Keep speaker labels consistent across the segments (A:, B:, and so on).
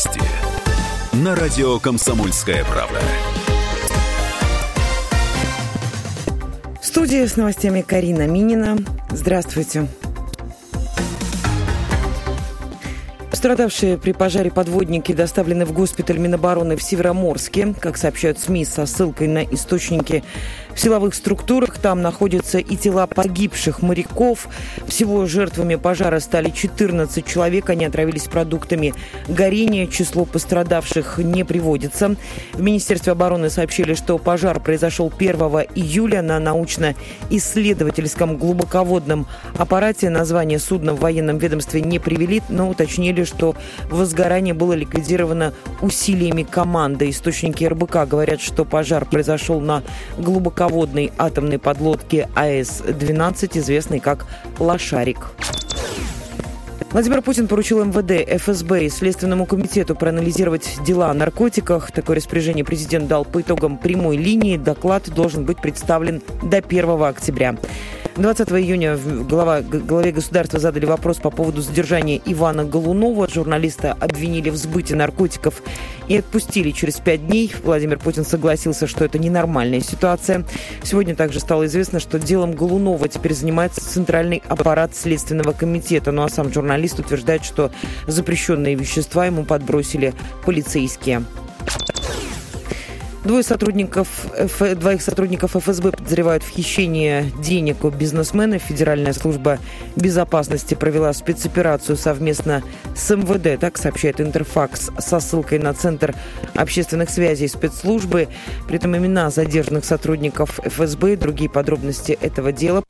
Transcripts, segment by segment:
A: Новости на радио «Комсомольская правда».
B: В студии с новостями Карина Минина. Здравствуйте. Пострадавшие при пожаре подводники доставлены в госпиталь Минобороны в Североморске. Как сообщают СМИ со ссылкой на источники в силовых структурах, там находятся и тела погибших моряков. Всего жертвами пожара стали 14 человек. Они отравились продуктами горения. Число пострадавших не приводится. В Министерстве обороны сообщили, что пожар произошел 1 июля на научно-исследовательском глубоководном аппарате. Название судна в военном ведомстве не привели, но уточнили, что возгорание было ликвидировано усилиями команды. Источники РБК говорят, что пожар произошел на глубоководной атомной подлодке АЭС-12, известной как «Лошарик». Владимир Путин поручил МВД, ФСБ и Следственному комитету проанализировать дела о наркотиках. Такое распоряжение президент дал по итогам прямой линии. Доклад должен быть представлен до 1 октября. 20 июня глава, главе государства задали вопрос по поводу задержания Ивана Голунова. Журналиста обвинили в сбыте наркотиков и отпустили через пять дней. Владимир Путин согласился, что это ненормальная ситуация. Сегодня также стало известно, что делом Голунова теперь занимается Центральный аппарат Следственного комитета. Ну а сам журналист утверждает, что запрещенные вещества ему подбросили полицейские. Двое сотрудников, двоих сотрудников ФСБ подозревают в хищении денег у бизнесмена. Федеральная служба безопасности провела спецоперацию совместно с МВД, так сообщает Интерфакс, со ссылкой на Центр общественных связей спецслужбы. При этом имена задержанных сотрудников ФСБ и другие подробности этого дела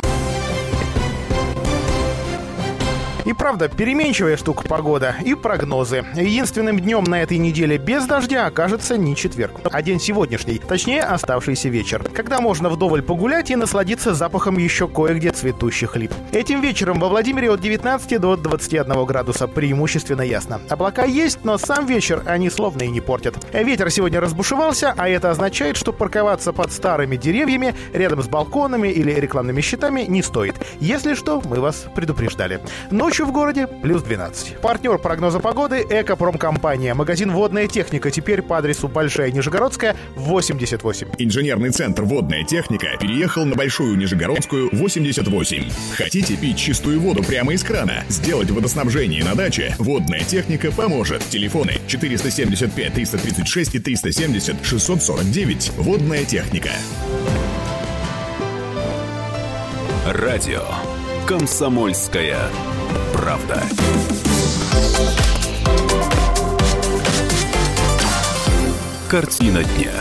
C: И правда, переменчивая штука погода и прогнозы. Единственным днем на этой неделе без дождя окажется не четверг, а день сегодняшний, точнее оставшийся вечер, когда можно вдоволь погулять и насладиться запахом еще кое-где цветущих лип. Этим вечером во Владимире от 19 до 21 градуса преимущественно ясно. Облака есть, но сам вечер они словно и не портят. Ветер сегодня разбушевался, а это означает, что парковаться под старыми деревьями рядом с балконами или рекламными щитами не стоит. Если что, мы вас предупреждали. Ночью Ночью в городе плюс 12. Партнер прогноза погоды – Экопромкомпания. Магазин «Водная техника» теперь по адресу Большая Нижегородская, 88.
D: Инженерный центр «Водная техника» переехал на Большую Нижегородскую, 88. Хотите пить чистую воду прямо из крана? Сделать водоснабжение на даче? «Водная техника» поможет. Телефоны 475 336 и 370 649. «Водная техника».
A: Радио «Комсомольская правда». Картина дня.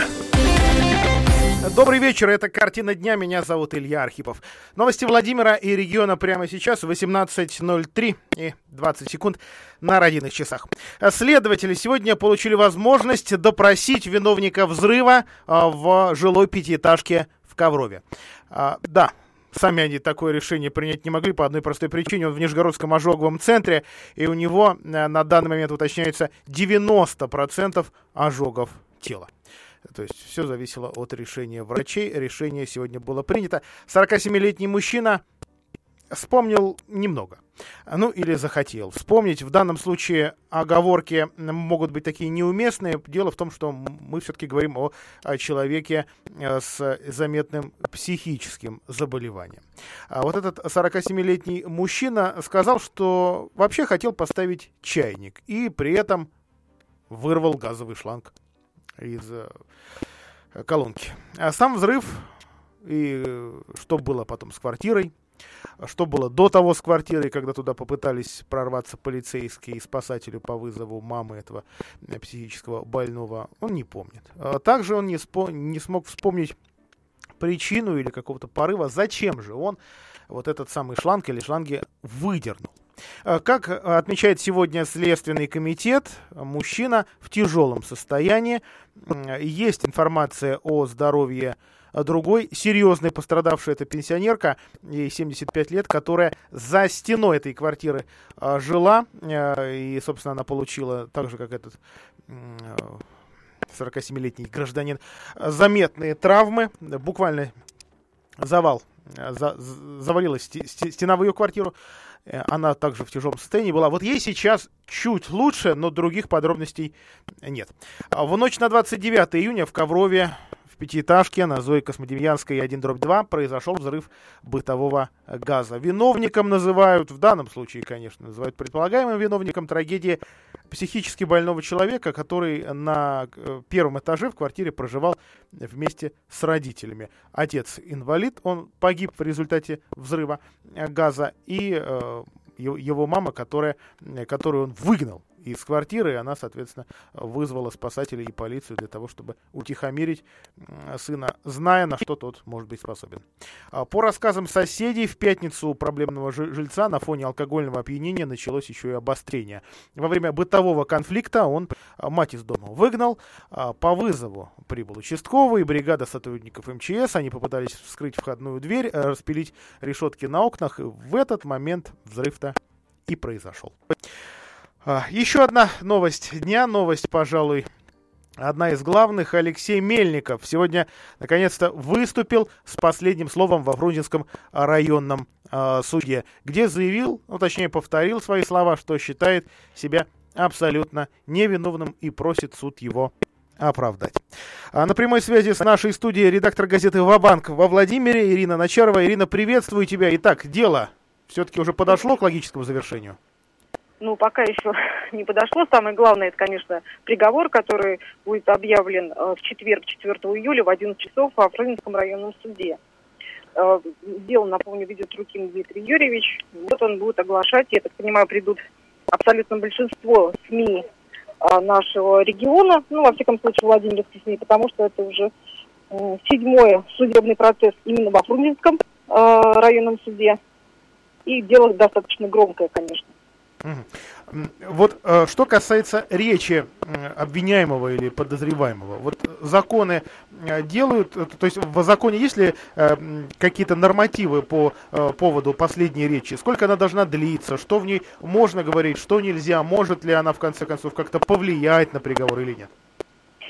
C: Добрый вечер, это «Картина дня», меня зовут Илья Архипов. Новости Владимира и региона прямо сейчас, 18.03 и 20 секунд на родийных часах. Следователи сегодня получили возможность допросить виновника взрыва а, в жилой пятиэтажке в Коврове. А, да, Сами они такое решение принять не могли по одной простой причине. Он в Нижегородском ожоговом центре, и у него э, на данный момент уточняется 90% ожогов тела. То есть все зависело от решения врачей. Решение сегодня было принято. 47-летний мужчина вспомнил немного. Ну, или захотел вспомнить. В данном случае оговорки могут быть такие неуместные. Дело в том, что мы все-таки говорим о, о человеке э, с заметным психическим заболеванием. А вот этот 47-летний мужчина сказал, что вообще хотел поставить чайник. И при этом вырвал газовый шланг из э, колонки. А сам взрыв и что было потом с квартирой, что было до того с квартирой, когда туда попытались прорваться полицейские и спасатели по вызову мамы этого э, психического больного, он не помнит. А также он не, спо- не смог вспомнить причину или какого-то порыва, зачем же он вот этот самый шланг или шланги выдернул. А как отмечает сегодня Следственный комитет, мужчина в тяжелом состоянии. Есть информация о здоровье а другой серьезный пострадавший это пенсионерка, ей 75 лет, которая за стеной этой квартиры а, жила, а, и, собственно, она получила, так же, как этот 47-летний гражданин, заметные травмы, буквально завал, за, завалилась стена в ее квартиру, она также в тяжелом состоянии была. Вот ей сейчас чуть лучше, но других подробностей нет. В ночь на 29 июня в Коврове пятиэтажке на Зои Космодемьянской 1 дробь 2 произошел взрыв бытового газа. Виновником называют, в данном случае, конечно, называют предполагаемым виновником трагедии психически больного человека, который на э, первом этаже в квартире проживал вместе с родителями. Отец инвалид, он погиб в результате взрыва газа, и э, его мама, которая, которую он выгнал из квартиры, и она, соответственно, вызвала спасателей и полицию для того, чтобы утихомирить сына, зная, на что тот может быть способен. А, по рассказам соседей, в пятницу у проблемного жильца на фоне алкогольного опьянения началось еще и обострение. Во время бытового конфликта он а, мать из дома выгнал, а, по вызову прибыл участковый, бригада сотрудников МЧС, они попытались вскрыть входную дверь, распилить решетки на окнах, и в этот момент взрыв-то и произошел. А, еще одна новость дня, новость, пожалуй, одна из главных. Алексей Мельников сегодня наконец-то выступил с последним словом во Фрунзенском районном э, суде, где заявил, ну точнее повторил свои слова, что считает себя абсолютно невиновным и просит суд его оправдать. А на прямой связи с нашей студией редактор газеты «Вабанк» во Владимире Ирина Начарова. Ирина, приветствую тебя. Итак, дело все-таки уже подошло к логическому завершению?
E: Ну, пока еще не подошло. Самое главное, это, конечно, приговор, который будет объявлен э, в четверг, 4 июля в 11 часов в Фрунзенском районном суде. Э, дело, напомню, ведет Рукин Дмитрий Юрьевич. Вот он будет оглашать, я так понимаю, придут абсолютно большинство СМИ э, нашего региона, ну, во всяком случае, Владимирских СМИ, потому что это уже седьмой судебный процесс именно во Фрунзенском районном суде. И дело достаточно громкое, конечно.
C: Вот э, что касается речи обвиняемого или подозреваемого, вот законы э, делают, э, то есть в законе есть ли какие-то нормативы по поводу последней речи? Сколько она должна длиться? Что в ней можно говорить, что нельзя? Может ли она в конце концов как-то повлиять на приговор или нет?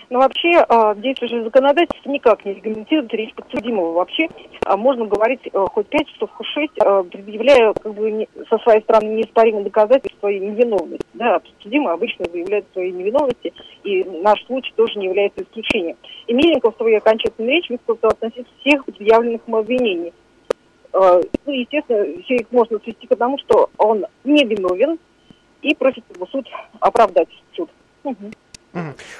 E: Но вообще а, действующее законодательство никак не регламентирует речь подсудимого. Вообще а, можно говорить а, хоть пять часов, хоть шесть, предъявляя как бы, со своей стороны неоспоримые доказательства своей невиновности. Да, подсудимый обычно заявляет своей невиновности, и наш случай тоже не является исключением. И Мельников в своей окончательной речи высказал относительно всех предъявленных ему обвинений. Ну, естественно, все их можно свести к тому, что он не виновен и просит его суд оправдать суд. Угу.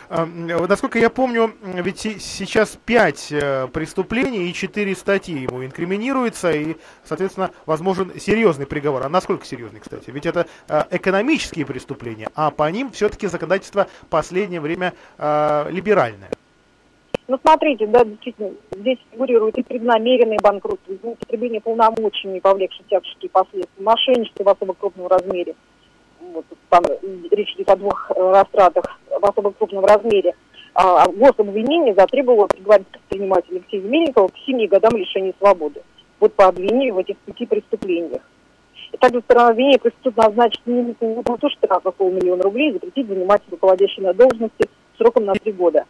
C: Насколько я помню, ведь сейчас пять э, преступлений и четыре статьи ему инкриминируется, и, соответственно, возможен серьезный приговор. А насколько серьезный, кстати? Ведь это э, экономические преступления, а по ним все-таки законодательство в последнее время э, либеральное.
E: Ну, смотрите, да, действительно, здесь фигурирует и преднамеренное банкротство, употребление полномочий, не повлекшие всякие последствия, мошенничество в особо крупном размере – вот, там речь идет о двух э, растратах в особо крупном размере, а, а гособвинение затребовало приговорить предпринимателя Алексея Мельникова к 7 годам лишения свободы. Вот по обвинению в этих пяти преступлениях. И также сторона обвинения просит назначить не выплату штрафа полмиллиона рублей и запретить занимать руководящей на должности сроком на три года.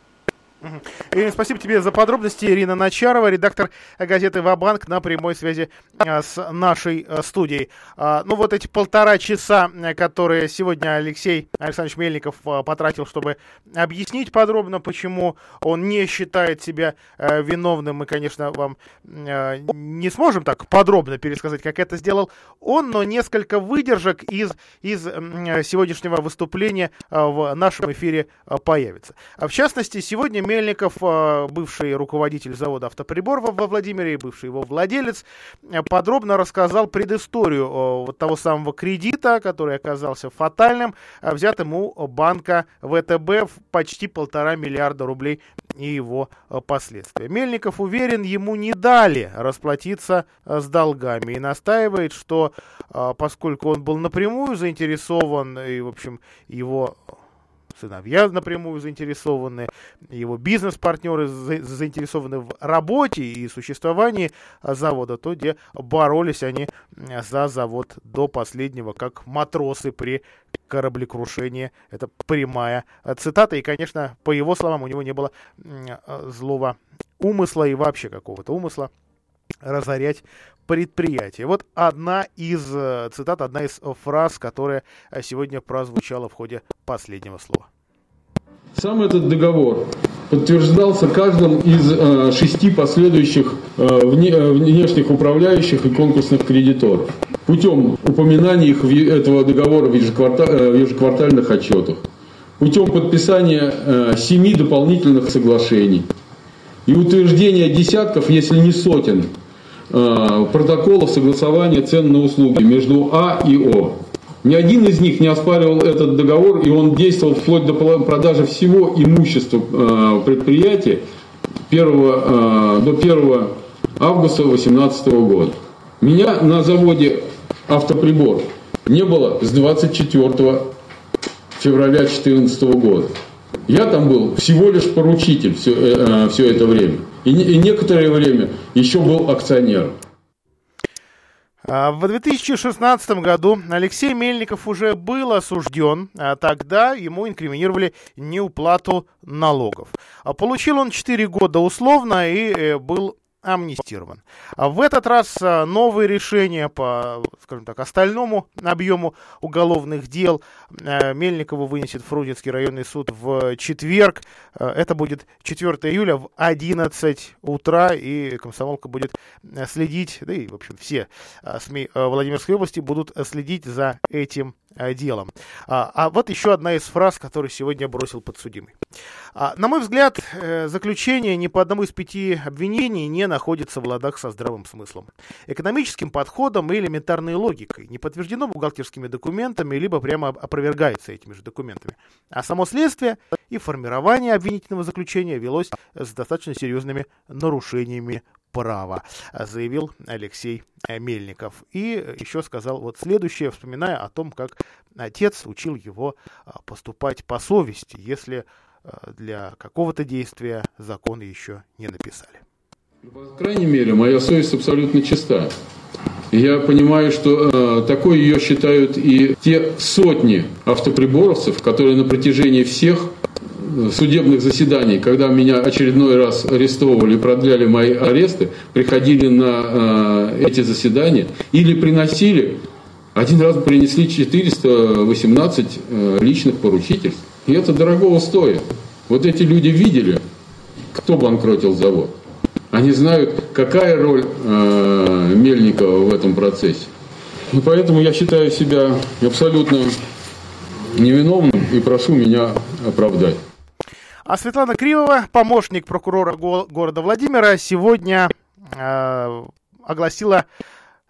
C: Ирина, спасибо тебе за подробности. Ирина Начарова, редактор газеты «Вабанк» на прямой связи а, с нашей а, студией. А, ну вот эти полтора часа, которые сегодня Алексей Александрович Мельников потратил, чтобы объяснить подробно, почему он не считает себя виновным, мы, конечно, вам не сможем так подробно пересказать, как это сделал он, но несколько выдержек из, из сегодняшнего выступления в нашем эфире появится. В частности, сегодня Мельников, а, бывший руководитель завода «Автоприбор» во Владимире и бывший его владелец, э, подробно рассказал предысторию э, вот того самого кредита, который оказался фатальным, взятым у банка ВТБ в почти полтора миллиарда рублей и его последствия. Мельников уверен, ему не дали расплатиться с долгами и настаивает, что поскольку он был напрямую заинтересован и, в общем, его сыновья напрямую заинтересованы, его бизнес-партнеры заинтересованы в работе и существовании завода, то где боролись они за завод до последнего, как матросы при кораблекрушении. Это прямая цитата. И, конечно, по его словам, у него не было злого умысла и вообще какого-то умысла разорять предприятия. Вот одна из цитат, одна из фраз, которая сегодня прозвучала в ходе последнего слова.
F: Сам этот договор подтверждался каждым из э, шести последующих э, вне, э, внешних управляющих и конкурсных кредиторов путем упоминания их в, этого договора в, ежекварта, э, в ежеквартальных отчетах, путем подписания э, семи дополнительных соглашений и утверждения десятков, если не сотен, э, протоколов согласования цен на услуги между А и О. Ни один из них не оспаривал этот договор, и он действовал вплоть до продажи всего имущества э, предприятия 1, э, до 1 августа 2018 года. Меня на заводе «Автоприбор» не было с 24 февраля 2014 года. Я там был всего лишь поручитель все, э, все это время. И, и некоторое время еще был акционером.
C: А, в 2016 году Алексей Мельников уже был осужден, а тогда ему инкриминировали неуплату налогов. А получил он 4 года условно и э, был амнистирован. А в этот раз а, новые решения по, скажем так, остальному объему уголовных дел а, Мельникову вынесет Фрунзенский районный суд в четверг. Это будет 4 июля в 11 утра, и комсомолка будет следить, да и, в общем, все СМИ Владимирской области будут следить за этим Э, делом. А, а вот еще одна из фраз, которую сегодня бросил подсудимый. А, на мой взгляд, э, заключение ни по одному из пяти обвинений не находится в ладах со здравым смыслом. Экономическим подходом и элементарной логикой, не подтверждено бухгалтерскими документами, либо прямо опровергается этими же документами. А само следствие и формирование обвинительного заключения велось с достаточно серьезными нарушениями права, заявил Алексей Мельников. И еще сказал вот следующее, вспоминая о том, как отец учил его а, поступать по совести, если а, для какого-то действия законы еще не написали.
F: По крайней мере, моя совесть абсолютно чиста. Я понимаю, что э, такой ее считают и те сотни автоприборовцев, которые на протяжении всех судебных заседаний, когда меня очередной раз арестовывали, продляли мои аресты, приходили на э, эти заседания или приносили, один раз принесли 418 э, личных поручительств. И это дорогого стоит. Вот эти люди видели, кто банкротил завод. Они знают, какая роль э, Мельникова в этом процессе. И поэтому я считаю себя абсолютно невиновным и прошу меня оправдать.
C: А Светлана Кривова, помощник прокурора го- города Владимира, сегодня э, огласила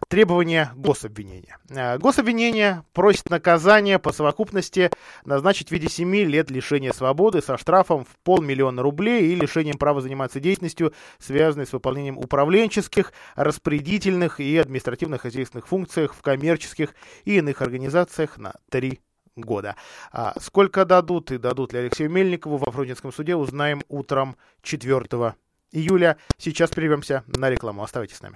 C: требования гособвинения. Э, гособвинение просит наказание по совокупности назначить в виде 7 лет лишения свободы со штрафом в полмиллиона рублей и лишением права заниматься деятельностью, связанной с выполнением управленческих, распорядительных и административных хозяйственных функциях в коммерческих и иных организациях на 3 года. А сколько дадут и дадут ли Алексею Мельникову во Фрунзенском суде, узнаем утром 4 июля. Сейчас прервемся на рекламу. Оставайтесь с нами.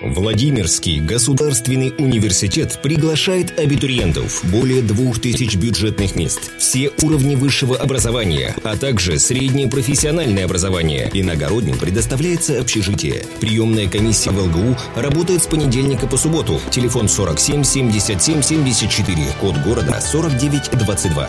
G: Владимирский государственный университет приглашает абитуриентов. Более двух тысяч бюджетных мест. Все уровни высшего образования, а также среднее профессиональное образование. Иногородним предоставляется общежитие. Приемная комиссия в ЛГУ работает с понедельника по субботу. Телефон 47 77 74. Код города 4922.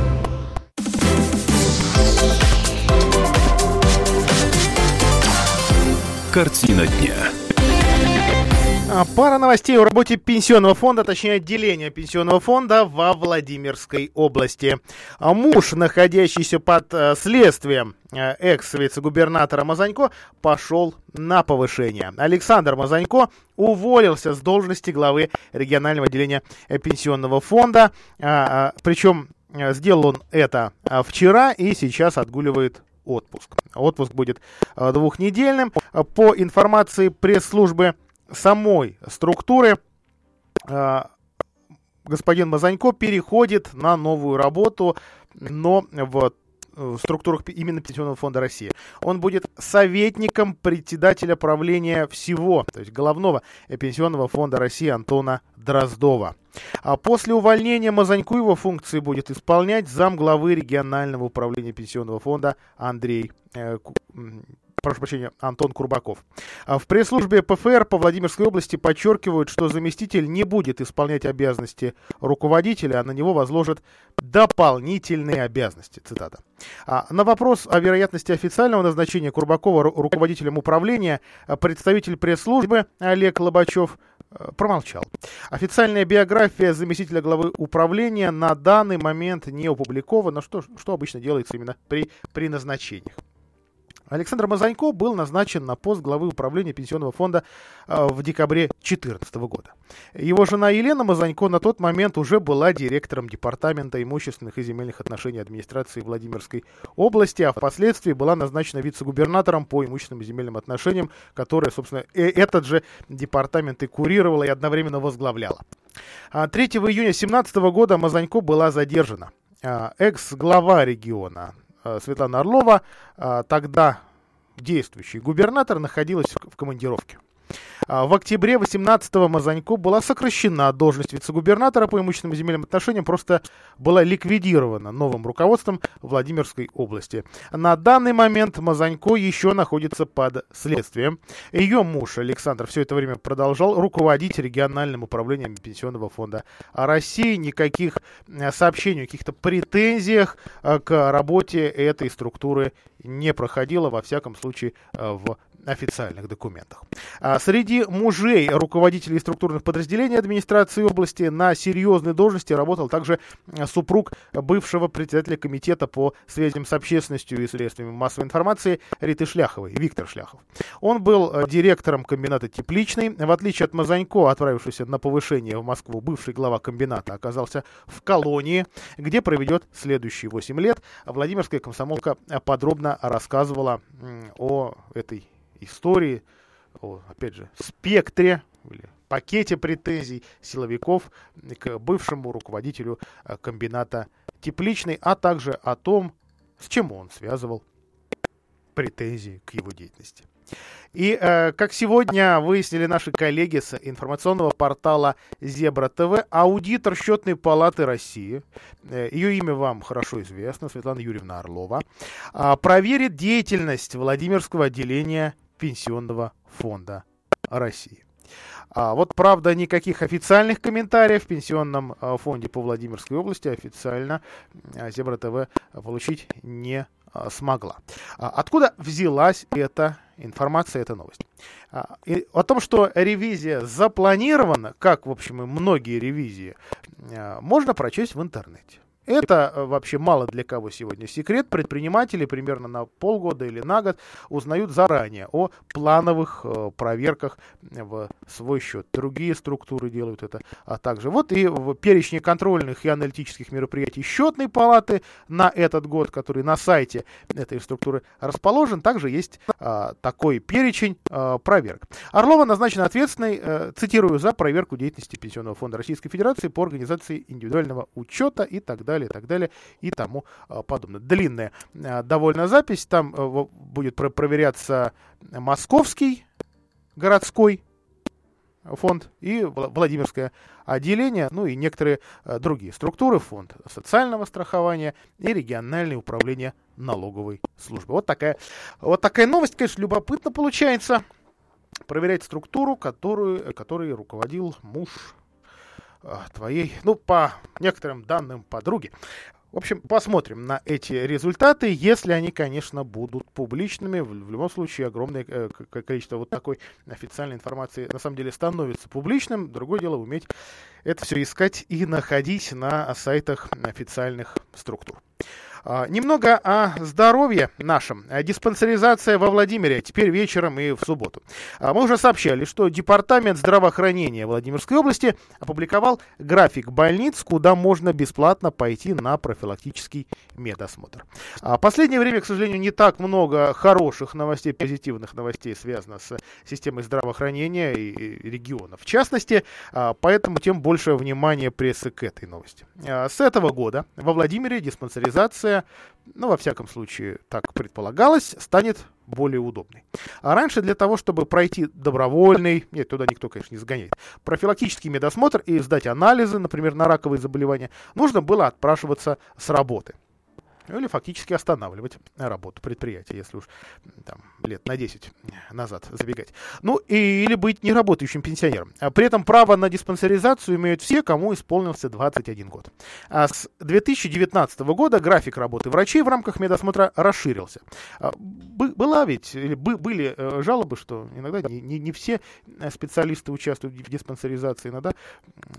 A: Картина дня.
C: А, пара новостей о работе пенсионного фонда, точнее отделения пенсионного фонда во Владимирской области. А муж, находящийся под э, следствием э, экс-вице-губернатора Мазанько, пошел на повышение. Александр Мазанько уволился с должности главы регионального отделения э, пенсионного фонда. А, причем сделал он это вчера и сейчас отгуливает отпуск. Отпуск будет двухнедельным. По информации пресс-службы самой структуры э, господин Мазанько переходит на новую работу, но в структурах именно Пенсионного фонда России. Он будет советником председателя правления всего, то есть головного Пенсионного фонда России Антона Дроздова. А после увольнения Мазаньку его функции будет исполнять зам главы регионального управления Пенсионного фонда Андрей э, прошу прощения, Антон Курбаков. А в пресс-службе ПФР по Владимирской области подчеркивают, что заместитель не будет исполнять обязанности руководителя, а на него возложат дополнительные обязанности. Цитата. А на вопрос о вероятности официального назначения Курбакова руководителем управления представитель пресс-службы Олег Лобачев э, промолчал. Официальная биография заместителя главы управления на данный момент не опубликована, что, что обычно делается именно при, при назначениях. Александр Мазанько был назначен на пост главы управления пенсионного фонда э, в декабре 2014 года. Его жена Елена Мазанько на тот момент уже была директором Департамента имущественных и земельных отношений администрации Владимирской области, а впоследствии была назначена вице-губернатором по имущественным и земельным отношениям, которая, собственно, э, этот же департамент и курировала и одновременно возглавляла. 3 а июня 2017 года Мазанько была задержана. А, экс-глава региона Светлана Орлова, э, тогда действующий губернатор, находилась в командировке. А, в октябре 18-го Мазанько была сокращена должность вице-губернатора по имущественным земельным отношениям, просто была ликвидирована новым руководством Владимирской области. На данный момент Мазанько еще находится под следствием. Ее муж Александр все это время продолжал руководить региональным управлением Пенсионного фонда России. Никаких э, сообщений, каких-то претензиях э, к работе этой структуры не проходило, во всяком случае, э, в официальных документах. А среди мужей руководителей структурных подразделений администрации области на серьезной должности работал также супруг бывшего председателя комитета по связям с общественностью и средствами массовой информации Риты Шляховой, Виктор Шляхов. Он был э, директором комбината «Тепличный». В отличие от Мазанько, отправившегося на повышение в Москву, бывший глава комбината оказался в колонии, где проведет следующие 8 лет. Владимирская комсомолка подробно рассказывала о этой истории, о, опять же, спектре или пакете претензий силовиков к бывшему руководителю э, комбината Тепличный, а также о том, с чем он связывал претензии к его деятельности. И, э, как сегодня выяснили наши коллеги с информационного портала Зебра ТВ, аудитор счетной палаты России, э, ее имя вам хорошо известно, Светлана Юрьевна Орлова, э, проверит деятельность Владимирского отделения Пенсионного фонда России. А вот, правда, никаких официальных комментариев в Пенсионном а, фонде по Владимирской области официально а, Зебра ТВ получить не а, смогла. Откуда взялась эта информация, эта новость? И о том, что ревизия запланирована, как, в общем, и многие ревизии, можно прочесть в интернете. Это э, вообще мало для кого сегодня секрет. Предприниматели примерно на полгода или на год узнают заранее о плановых э, проверках в свой счет. Другие структуры делают это а также. Вот и в перечне контрольных и аналитических мероприятий счетной палаты на этот год, который на сайте этой структуры расположен, также есть а, такой перечень а, проверок. Орлова назначена ответственной, а, цитирую, за проверку деятельности Пенсионного фонда Российской Федерации по организации индивидуального учета и так далее далее, и так далее, и тому а, подобное. Длинная а, довольно запись, там а, будет проверяться московский городской фонд и Владимирское отделение, ну и некоторые другие структуры, фонд социального страхования и региональное управление налоговой службы. Вот такая, вот такая новость, конечно, любопытно получается. Проверять структуру, которую, которой руководил муж твоей, ну, по некоторым данным подруги. В общем, посмотрим на эти результаты, если они, конечно, будут публичными. В, в любом случае, огромное э, количество вот такой официальной информации на самом деле становится публичным. Другое дело уметь это все искать и находить на сайтах официальных структур. А, немного о здоровье нашем. Диспансеризация во Владимире теперь вечером и в субботу. А, мы уже сообщали, что Департамент здравоохранения Владимирской области опубликовал график больниц, куда можно бесплатно пойти на профилактический медосмотр. А, последнее время, к сожалению, не так много хороших новостей, позитивных новостей связано с системой здравоохранения и региона. В частности, поэтому тем больше внимания прессы к этой новости. С этого года во Владимире диспансеризация ну, во всяком случае, так предполагалось, станет более удобной. А раньше для того, чтобы пройти добровольный, нет, туда никто, конечно, не сгоняет, профилактический медосмотр и сдать анализы, например, на раковые заболевания, нужно было отпрашиваться с работы. Или фактически останавливать работу предприятия, если уж там, лет на 10 назад забегать. Ну, и, или быть неработающим пенсионером. А при этом право на диспансеризацию имеют все, кому исполнился 21 год. А с 2019 года график работы врачей в рамках медосмотра расширился. Была ведь, или были э, жалобы, что иногда не, не, не все специалисты участвуют в диспансеризации, иногда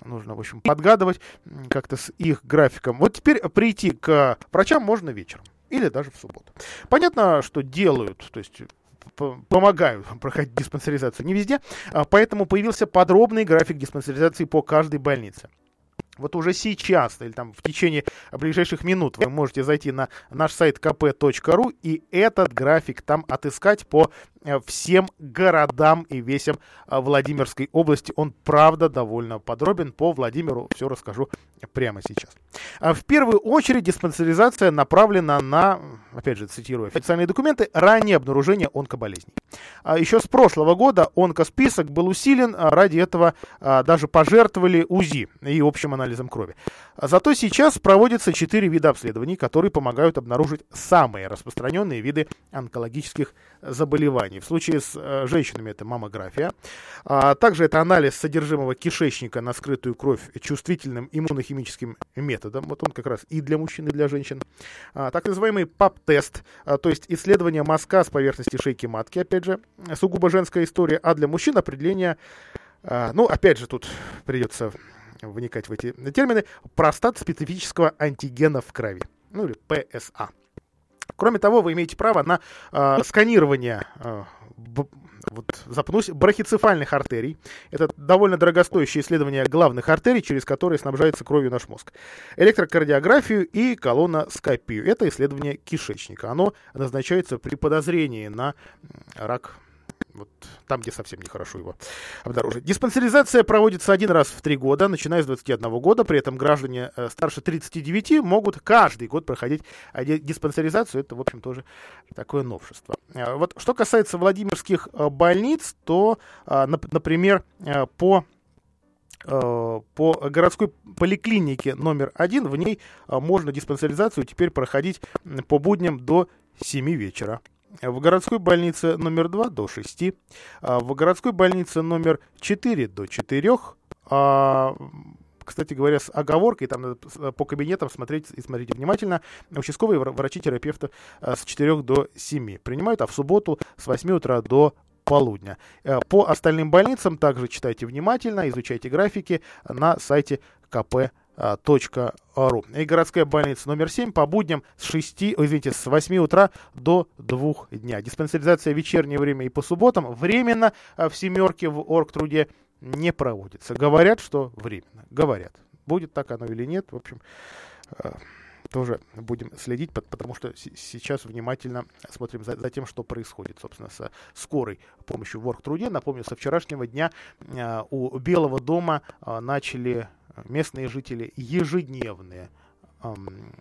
C: нужно, в общем, подгадывать как-то с их графиком. Вот теперь прийти к врачам можно вечером или даже в субботу. Понятно, что делают, то есть помогают проходить диспансеризацию не везде, а поэтому появился подробный график диспансеризации по каждой больнице. Вот уже сейчас, или там в течение ближайших минут вы можете зайти на наш сайт kp.ru и этот график там отыскать по всем городам и весям э, Владимирской области. Он, правда, довольно подробен. По Владимиру все расскажу прямо сейчас. А в первую очередь диспансеризация направлена на, опять же, цитирую официальные документы, раннее обнаружение онкоболезней. А еще с прошлого года онкосписок был усилен, а ради этого даже пожертвовали УЗИ и общим анализом крови. Зато сейчас проводятся четыре вида обследований, которые помогают обнаружить самые распространенные виды онкологических заболеваний. В случае с э, женщинами это маммография. А также это анализ содержимого кишечника на скрытую кровь чувствительным иммунохимическим методом. Вот он как раз и для мужчин, и для женщин. А, так называемый ПАП-тест, а, то есть исследование мазка с поверхности шейки матки, опять же, сугубо женская история, а для мужчин определение а, ну, опять же, тут придется вникать в эти термины, простат специфического антигена в крови, ну или ПСА. Кроме того, вы имеете право на э, сканирование э, вот запнусь, брахицефальных артерий. Это довольно дорогостоящее исследование главных артерий, через которые снабжается кровью наш мозг. Электрокардиографию и колоноскопию. Это исследование кишечника. Оно назначается при подозрении на рак вот там, где совсем нехоро его обнаружить. Диспансеризация проводится один раз в три года, начиная с 21 года. При этом граждане э, старше 39 могут каждый год проходить диспансеризацию. Это, в общем, тоже такое новшество. Э, вот что касается Владимирских э, больниц, то, например, по по городской поликлинике номер один, в ней можно диспансеризацию теперь проходить по будням до 7 вечера в городской больнице номер 2 до 6, а в городской больнице номер 4 до 4, а, кстати говоря, с оговоркой, там надо по кабинетам смотреть и смотрите внимательно, участковые врачи-терапевты а, с 4 до 7 принимают, а в субботу с 8 утра до полудня. По остальным больницам также читайте внимательно, изучайте графики на сайте КП ру. И городская больница номер 7 по будням с 6, извините, с 8 утра до 2 дня. Диспансеризация в вечернее время и по субботам временно а, в семерке в оргтруде не проводится. Говорят, что временно. Говорят. Будет так оно или нет, в общем, а, тоже будем следить, потому что сейчас внимательно смотрим за, за тем, что происходит, собственно, со скорой помощью в оргтруде. Напомню, со вчерашнего дня а, у Белого дома начали местные жители ежедневные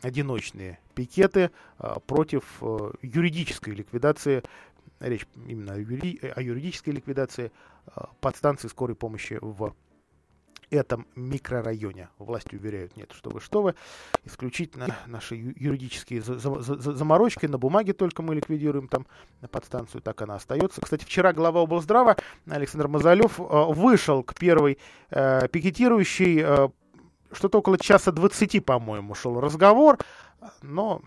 C: одиночные пикеты а, против э, юридической ликвидации, речь именно о, юридической ликвидации а, подстанции скорой помощи в этом микрорайоне. Власти уверяют, нет, что вы, что вы. Исключительно наши юридические заморочки. На бумаге только мы ликвидируем там подстанцию, так она остается. Кстати, вчера глава облздрава Александр Мазалев э, вышел к первой э, пикетирующей э, что-то около часа 20, по-моему, шел разговор, но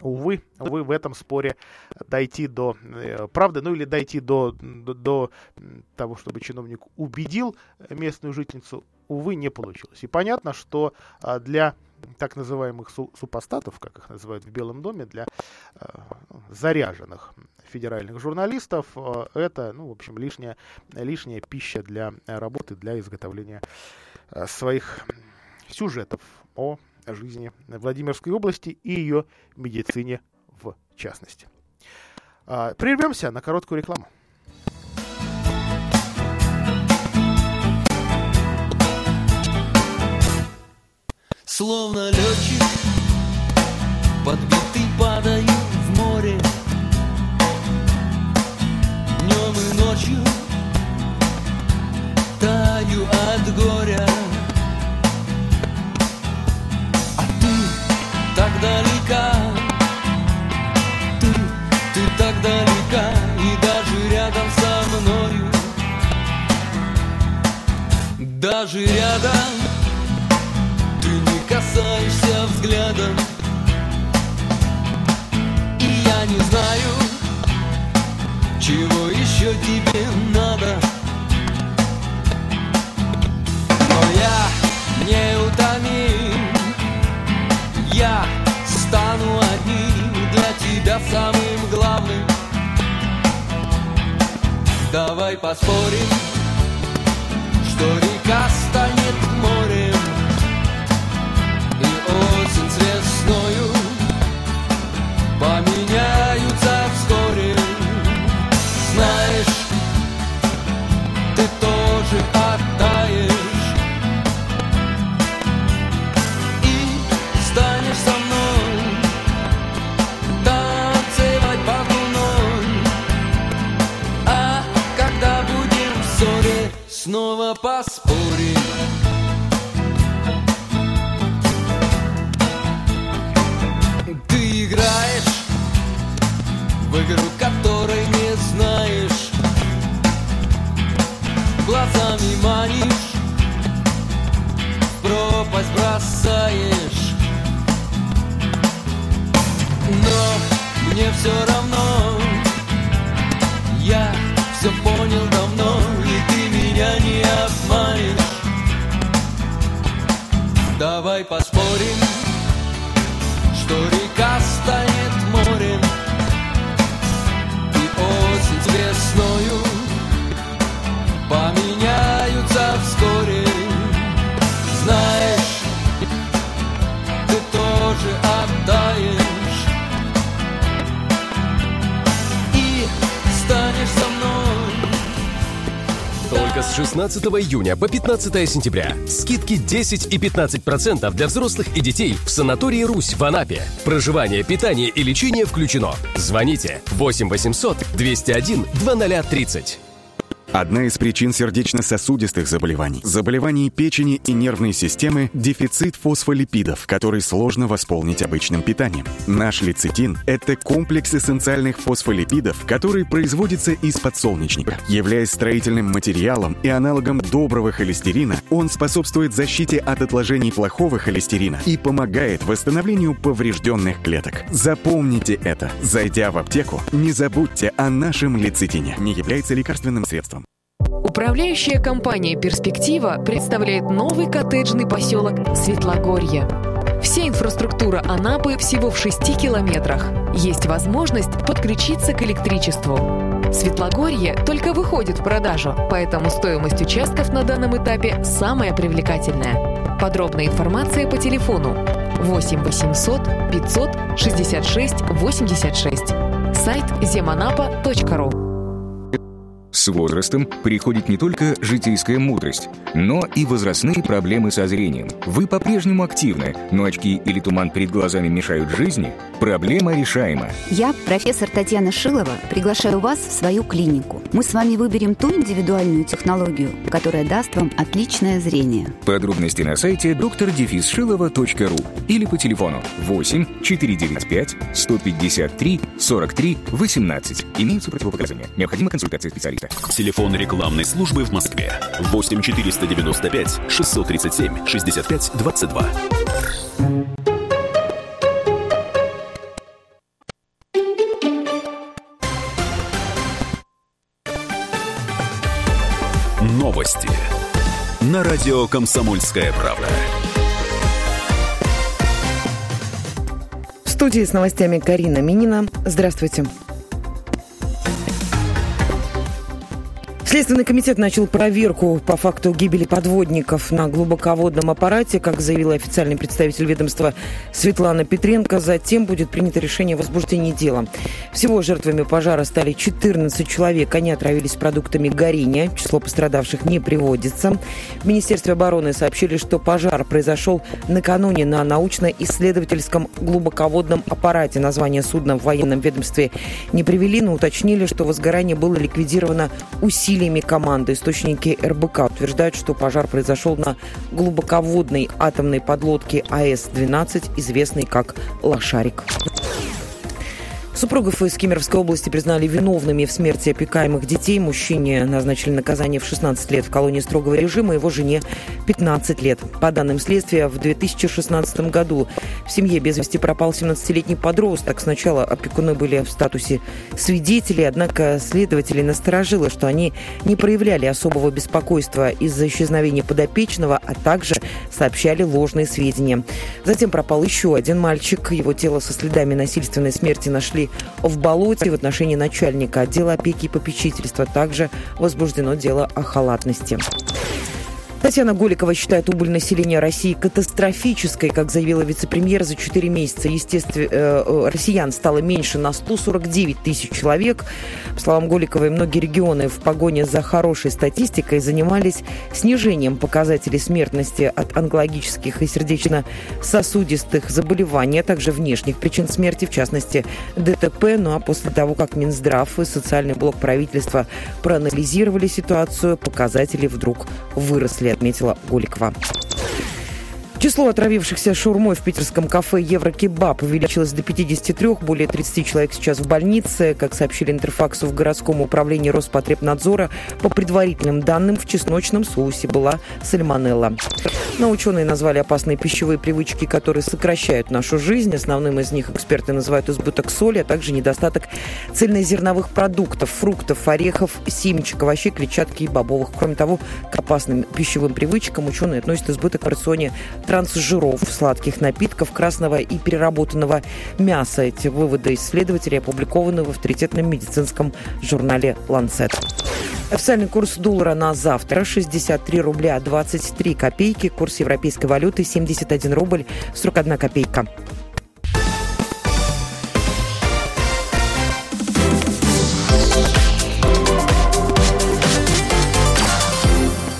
C: увы, увы, в этом споре дойти до э, правды, ну или дойти до, до, до того, чтобы чиновник убедил местную жительницу, увы, не получилось. И понятно, что а, для так называемых су супостатов, как их называют в Белом доме, для э, заряженных федеральных журналистов, э, это, ну, в общем, лишняя, лишняя пища для работы, для изготовления э, своих сюжетов о жизни Владимирской области и ее медицине в частности. А, прервемся на короткую рекламу.
H: Словно летчик, подбитый падаю в море Днем и ночью Даже рядом. Ты не касаешься взглядом. И я не знаю Чего еще тебе надо. Но я не утомим. Я стану одним для тебя самым главным. Давай поспорим, что река станет все равно. Я все понял давно меня не обманешь. Давай поспорим,
I: с 16 июня по 15 сентября. Скидки 10 и 15% для взрослых и детей в санатории «Русь» в Анапе. Проживание, питание и лечение включено. Звоните 8 800 201 2030.
J: Одна из причин сердечно-сосудистых заболеваний, заболеваний печени и нервной системы – дефицит фосфолипидов, который сложно восполнить обычным питанием. Наш лецитин – это комплекс эссенциальных фосфолипидов, который производится из подсолнечника. Являясь строительным материалом и аналогом доброго холестерина, он способствует защите от отложений плохого холестерина и помогает восстановлению поврежденных клеток. Запомните это. Зайдя в аптеку, не забудьте о нашем лецитине. Не является лекарственным средством.
K: Управляющая компания «Перспектива» представляет новый коттеджный поселок Светлогорье. Вся инфраструктура Анапы всего в 6 километрах. Есть возможность подключиться к электричеству. Светлогорье только выходит в продажу, поэтому стоимость участков на данном этапе самая привлекательная. Подробная информация по телефону 8 800 500 66 86. Сайт земанапа.ру
L: с возрастом приходит не только житейская мудрость, но и возрастные проблемы со зрением. Вы по-прежнему активны, но очки или туман перед глазами мешают жизни? Проблема решаема.
M: Я, профессор Татьяна Шилова, приглашаю вас в свою клинику. Мы с вами выберем ту индивидуальную технологию, которая даст вам отличное зрение.
L: Подробности на сайте доктордефисшилова.ру или по телефону 8 495 153 43 18. Имеются противопоказания. Необходима консультация специалиста. Новосибирска.
A: Телефон рекламной службы в Москве 8 495 637 65 22. Новости на радио «Комсомольская правда».
B: В студии с новостями Карина Минина. Здравствуйте. Следственный комитет начал проверку по факту гибели подводников на глубоководном аппарате, как заявила официальный представитель ведомства Светлана Петренко. Затем будет принято решение о возбуждении дела. Всего жертвами пожара стали 14 человек. Они отравились продуктами горения. Число пострадавших не приводится. В Министерстве обороны сообщили, что пожар произошел накануне на научно-исследовательском глубоководном аппарате. Название судна в военном ведомстве не привели, но уточнили, что возгорание было ликвидировано усилиями команды. Источники РБК утверждают, что пожар произошел на глубоководной атомной подлодке АС-12, известной как «Лошарик». Супругов из Кемеровской области признали виновными в смерти опекаемых детей. Мужчине назначили наказание в 16 лет в колонии строгого режима, его жене 15 лет. По данным следствия, в 2016 году в семье без вести пропал 17-летний подросток. Сначала опекуны были в статусе свидетелей, однако следователи насторожило, что они не проявляли особого беспокойства из-за исчезновения подопечного, а также сообщали ложные сведения. Затем пропал еще один мальчик. Его тело со следами насильственной смерти нашли в болоте в отношении начальника отдела опеки и попечительства. Также возбуждено дело о халатности. Татьяна Голикова считает убыль населения России катастрофической. Как заявила вице-премьер, за 4 месяца естественно, э, россиян стало меньше на 149 тысяч человек. По словам Голиковой, многие регионы в погоне за хорошей статистикой занимались снижением показателей смертности от онкологических и сердечно-сосудистых заболеваний, а также внешних причин смерти, в частности ДТП. Ну а после того, как Минздрав и социальный блок правительства проанализировали ситуацию, показатели вдруг выросли отметила Голикова. Число отравившихся шурмой в питерском кафе «Еврокебаб» увеличилось до 53. Более 30 человек сейчас в больнице. Как сообщили Интерфаксу в городском управлении Роспотребнадзора, по предварительным данным, в чесночном соусе была сальмонелла. Но ученые назвали опасные пищевые привычки, которые сокращают нашу жизнь. Основным из них эксперты называют избыток соли, а также недостаток цельнозерновых продуктов, фруктов, орехов, семечек, овощей, клетчатки и бобовых. Кроме того, к опасным пищевым привычкам ученые относят избыток в рационе трансжиров, сладких напитков, красного и переработанного мяса. Эти выводы исследователей опубликованы в авторитетном медицинском журнале «Ланцет». Официальный курс доллара на завтра 63 рубля 23 копейки. Курс европейской валюты 71 рубль 41 копейка.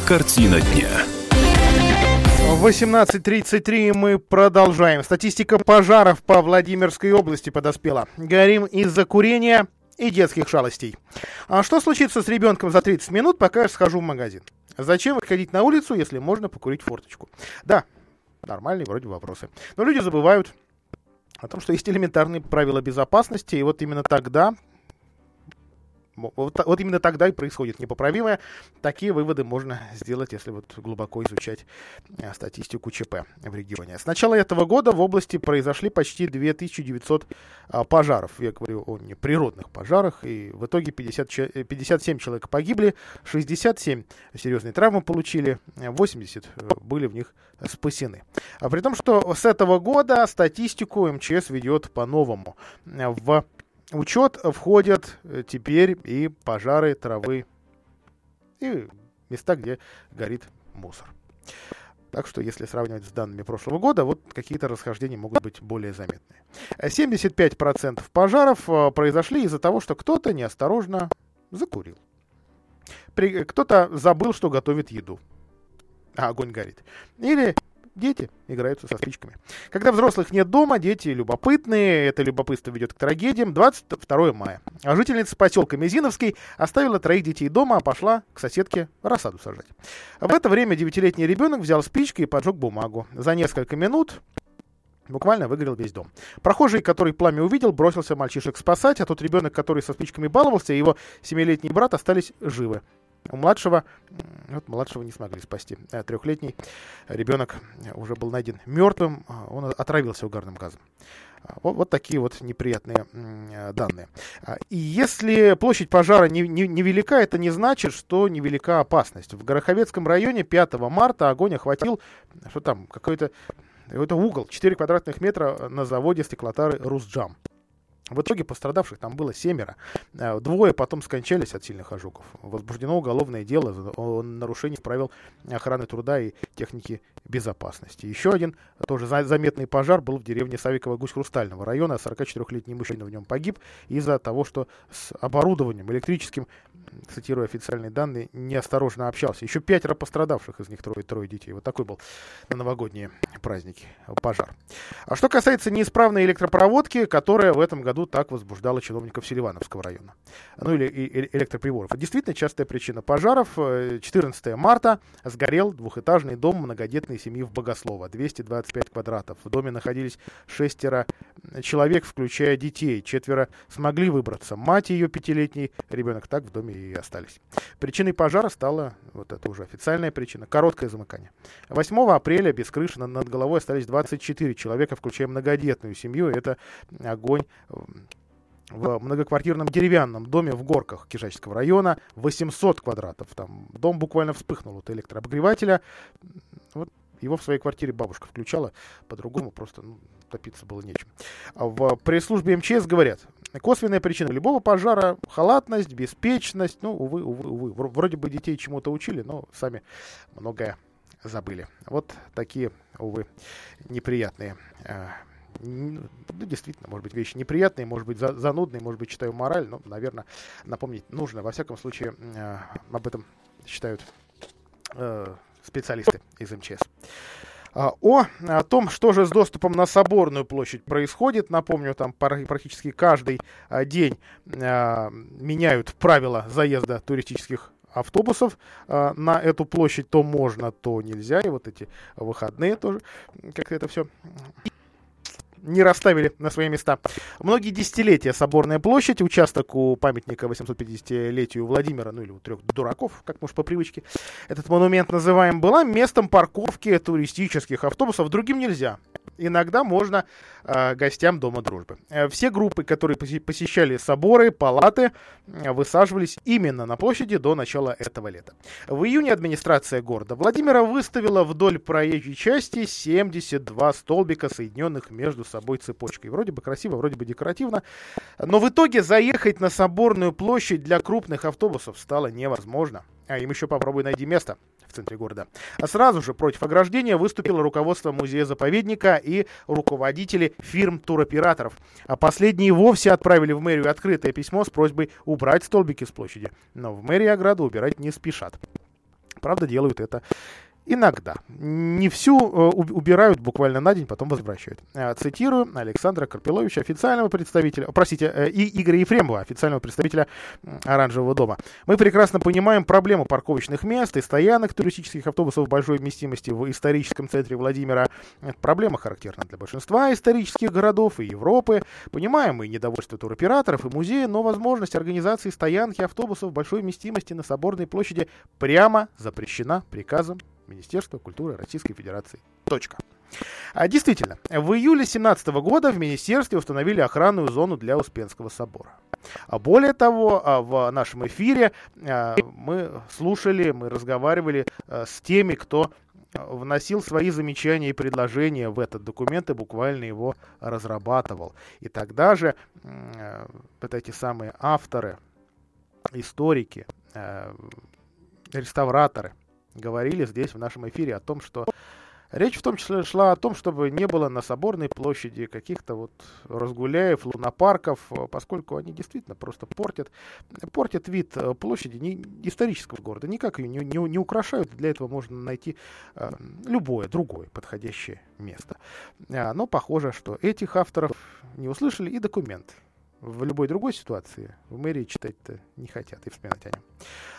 A: Картина дня.
C: 18.33 мы продолжаем. Статистика пожаров по Владимирской области подоспела. Горим из-за курения и детских шалостей. А что случится с ребенком за 30 минут, пока я схожу в магазин? Зачем выходить на улицу, если можно покурить форточку? Да, нормальные вроде вопросы. Но люди забывают о том, что есть элементарные правила безопасности, и вот именно тогда вот, вот именно тогда и происходит непоправимое. Такие выводы можно сделать, если вот глубоко изучать а, статистику ЧП в регионе. С начала этого года в области произошли почти 2900 а, пожаров. Я говорю о неприродных пожарах. И в итоге 50, 57 человек погибли, 67 серьезные травмы получили, 80 э, были в них спасены. А при том, что с этого года статистику МЧС ведет по-новому. В учет входят э, теперь и пожары травы, и места, где горит мусор. Так что, если сравнивать с данными прошлого года, вот какие-то расхождения могут быть более заметные. 75% пожаров э, произошли из-за того, что кто-то неосторожно закурил. Кто-то забыл, что готовит еду, а огонь горит. Или дети играются со спичками. Когда взрослых нет дома, дети любопытные, это любопытство ведет к трагедиям. 22 мая. А жительница поселка Мизиновский оставила троих детей дома, а пошла к соседке рассаду сажать. В это время девятилетний ребенок взял спички и поджег бумагу. За несколько минут Буквально выгорел весь дом. Прохожий, который пламя увидел, бросился мальчишек спасать, а тот ребенок, который со спичками баловался, и его семилетний брат остались живы. У младшего, вот младшего не смогли спасти. Э, Трехлетний ребенок уже был найден мертвым, а он отравился угарным газом. А, Вот, вот такие вот неприятные э, данные. А, И если площадь пожара не- не- невелика, это не значит, что невелика опасность. В Гороховецком районе 5 марта огонь охватил, что там, какой-то какой-то угол, 4 квадратных метра на заводе стеклотары «Русджам». В итоге пострадавших там было семеро. Э, Двое потом скончались от сильных ожогов. Возбуждено уголовное дело о нарушении правил охраны труда и техники безопасности. Еще один тоже за- заметный пожар был в деревне Савикова Гусь-Хрустального района. 44-летний мужчина в нем погиб из-за того, что с оборудованием электрическим, цитируя официальные данные, неосторожно общался. Еще пятеро пострадавших, из них трое, трое детей. Вот такой был на новогодние праздники пожар. А что касается неисправной электропроводки, которая в этом году так возбуждала чиновников Селивановского района. Ну или электроприборов. Это действительно частая причина пожаров. Э, 14 марта сгорел двухэтажный дом многодетной семьи в Богослово. 225 квадратов. В доме находились шестеро человек, включая детей. Четверо смогли выбраться. Мать ее пятилетний ребенок так в доме и остались. Причиной пожара стала, вот это уже официальная причина, короткое замыкание. 8 апреля без крыши над, головой остались 24 человека, включая многодетную семью. Это огонь в многоквартирном деревянном доме в Горках Кишачского района, 800 квадратов. Там дом буквально вспыхнул от электрообогревателя. Вот его в своей квартире бабушка включала, по-другому просто ну, топиться было нечем. А В пресс-службе МЧС говорят, косвенная причина любого пожара – халатность, беспечность. Ну, увы, увы, увы. Вр- Вроде бы детей чему-то учили, но сами многое забыли. Вот такие, увы, неприятные э, ну, действительно, может быть, вещи неприятные, может быть, за- занудные, может быть, читаю мораль, но, наверное, напомнить нужно. Во всяком случае, э, об этом считают э, специалисты из МЧС. А, О, о том, что же с доступом на Соборную площадь происходит, напомню, там практически каждый а, день а, меняют правила заезда туристических автобусов на эту площадь, то можно, то нельзя, и вот эти выходные тоже как-то это все не расставили на свои места. Многие десятилетия Соборная площадь, участок у памятника 850-летию Владимира, ну или у трех дураков, как мы уж по привычке этот монумент называем, была местом парковки туристических автобусов. Другим нельзя. Иногда можно э, гостям Дома дружбы. Э, все группы, которые посещали соборы, палаты, э, высаживались именно на площади до начала этого лета. В июне администрация города Владимира выставила вдоль проезжей части 72 столбика, соединенных между собой цепочкой. Вроде бы красиво, вроде бы декоративно. Но в итоге заехать на Соборную площадь для крупных автобусов стало невозможно. А им еще попробуй найди место центре города. А сразу же против ограждения выступило руководство музея-заповедника и руководители фирм туроператоров. А последние вовсе отправили в мэрию открытое письмо с просьбой убрать столбики с площади. Но в мэрии ограду убирать не спешат. Правда, делают это иногда. Не всю э, уб- убирают буквально на день, потом возвращают. Э, Цитирую Александра Карпиловича, официального представителя, простите, э, и Игоря Ефремова, официального представителя Оранжевого дома. Мы прекрасно понимаем проблему парковочных мест и стоянок туристических автобусов большой вместимости в историческом центре Владимира. Эта проблема характерна для большинства исторических городов и Европы. Понимаем и недовольство туроператоров и музея, но возможность организации стоянки автобусов большой вместимости на Соборной площади прямо запрещена приказом Министерства культуры Российской Федерации. Точка. А, действительно, в июле 2017 года в министерстве установили охранную зону для Успенского собора. А более того, а, в нашем эфире а, мы слушали, мы разговаривали а, с теми, кто вносил свои замечания и предложения в этот документ и буквально его разрабатывал. И тогда же вот эти самые авторы, историки, реставраторы говорили здесь в нашем эфире о том, что речь в том числе шла о том, чтобы не было на Соборной площади каких-то вот разгуляев, лунопарков, поскольку они действительно просто портят, портят вид э, площади не, исторического города, никак ее не, не, не украшают, для этого можно найти э, любое другое подходящее место. А, но похоже, что этих авторов не услышали и документ в любой другой ситуации в мэрии читать-то не хотят и вспоминать о нем.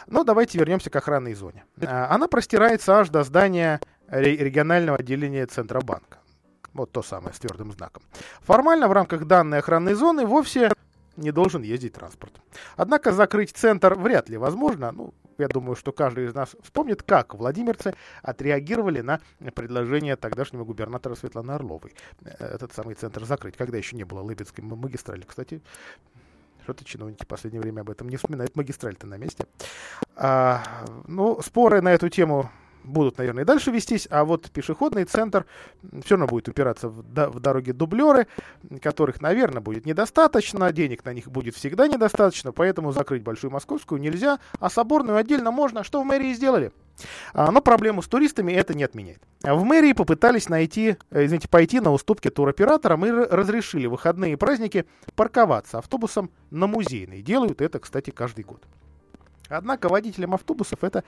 C: Но давайте вернемся к охранной зоне. А, Она простирается аж до здания ре- регионального отделения Центробанка. Вот то самое с твердым знаком. Формально в рамках данной охранной зоны вовсе не должен ездить транспорт. Однако закрыть центр вряд ли возможно. Ну, я думаю, что каждый из нас вспомнит, как владимирцы отреагировали на предложение тогдашнего губернатора Светланы Орловой э, этот самый центр закрыть, когда еще не было Лыбецкой магистрали. Кстати, что-то чиновники в последнее время об этом не вспоминают. Магистраль-то на месте. А, ну, споры на эту тему будут, наверное, и дальше вестись, а вот пешеходный центр все равно будет упираться в, до, в дороги дублеры, которых, наверное, будет недостаточно, денег на них будет всегда недостаточно, поэтому закрыть Большую Московскую нельзя, а Соборную отдельно можно, что в мэрии сделали. А, но проблему с туристами это не отменяет. В мэрии попытались найти, э, извините, пойти на уступки туроператорам и разрешили выходные и праздники парковаться автобусом на музейный. Делают это, кстати, каждый год. Однако водителям автобусов это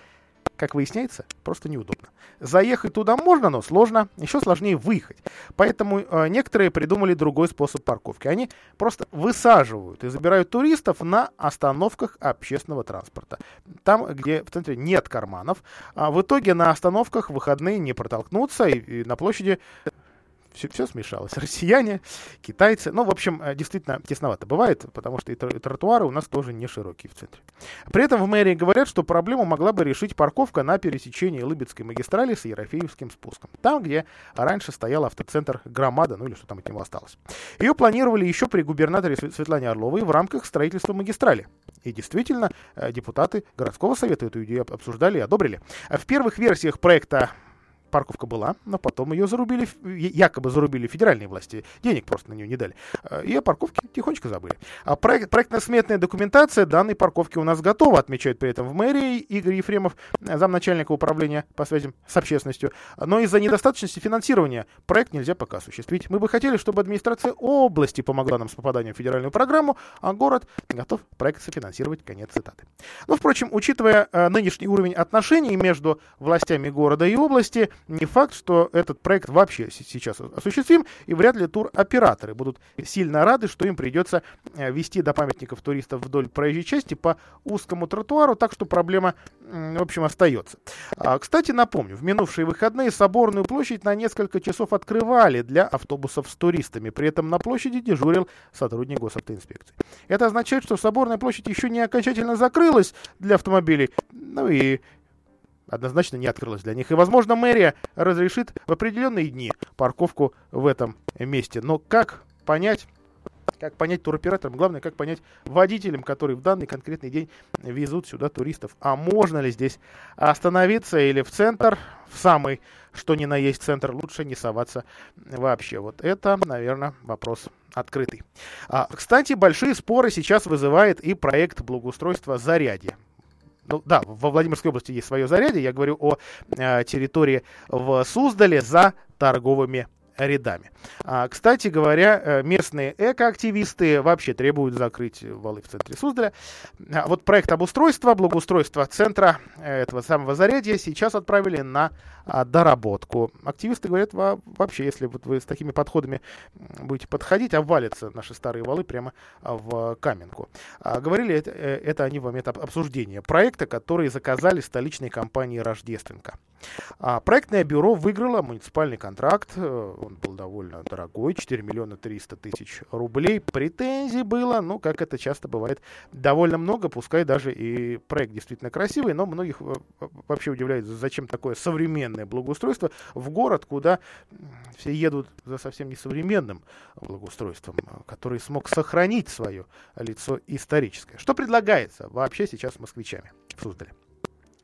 C: как выясняется, просто неудобно. Заехать туда можно, но сложно, еще сложнее выехать. Поэтому э, некоторые придумали другой способ парковки. Они просто высаживают и забирают туристов на остановках общественного транспорта. Там, где в центре нет карманов. А в итоге на остановках выходные не протолкнуться, и, и на площади все, все смешалось. Россияне, китайцы. Ну, в общем, э, действительно тесновато бывает, потому что и тротуары у нас тоже не широкие в центре. При этом в мэрии говорят, что проблему могла бы решить парковка на пересечении Лыбецкой магистрали с Ерофеевским спуском. Там, где раньше стоял автоцентр Громада, ну или что там от него осталось. Ее планировали еще при губернаторе Светлане Орловой в рамках строительства магистрали. И действительно, э, депутаты городского совета эту идею обсуждали и одобрили. В первых версиях проекта парковка была, но потом ее зарубили, якобы зарубили федеральные власти, денег просто на нее не дали. Э, и о парковке тихонечко забыли. А проект, проектно-сметная документация данной парковки у нас готова, отмечает при этом в мэрии Игорь Ефремов, замначальника управления по связям с общественностью. Но из-за недостаточности финансирования проект нельзя пока осуществить. Мы бы хотели, чтобы администрация области помогла нам с попаданием в федеральную программу, а город готов проект софинансировать. Конец цитаты. Но, впрочем, учитывая э, нынешний уровень отношений между властями города и области, не факт, что этот проект вообще сейчас осуществим, и вряд ли туроператоры будут сильно рады, что им придется э, вести до памятников туристов вдоль проезжей части по узкому тротуару, так что проблема, в общем, остается. А, кстати, напомню, в минувшие выходные Соборную площадь на несколько часов открывали для автобусов с туристами, при этом на площади дежурил сотрудник госавтоинспекции. Это означает, что Соборная площадь еще не окончательно закрылась для автомобилей, ну и однозначно не открылась для них. И, возможно, мэрия разрешит в определенные дни парковку в этом месте. Но как понять, как понять туроператорам, главное, как понять водителям, которые в данный конкретный день везут сюда туристов. А можно ли здесь остановиться или в центр, в самый, что ни на есть центр, лучше не соваться вообще. Вот это, наверное, вопрос открытый. А, кстати, большие споры сейчас вызывает и проект благоустройства «Зарядье». Ну, да, во Владимирской области есть свое зарядье. Я говорю о э, территории в Суздале за торговыми рядами. А, кстати говоря, э, местные экоактивисты вообще требуют закрыть валы в центре Суздаля. А вот проект обустройства, благоустройства центра э, этого самого зарядья сейчас отправили на а, доработку. Активисты говорят, вообще, если вот вы с такими подходами будете подходить, обвалятся наши старые валы прямо в каменку. А, говорили это, э, это они в момент обсуждения проекта, который заказали столичной компании «Рождественка». А, проектное бюро выиграло муниципальный контракт, он был довольно дорогой, 4 миллиона 300 тысяч рублей. Претензий было, ну, как это часто бывает, довольно много, пускай даже и проект действительно красивый, но многих э, вообще удивляет, зачем такое современное благоустройство в город, куда все едут за совсем несовременным благоустройством, который смог сохранить свое лицо историческое. Что предлагается вообще сейчас москвичами в Суздале?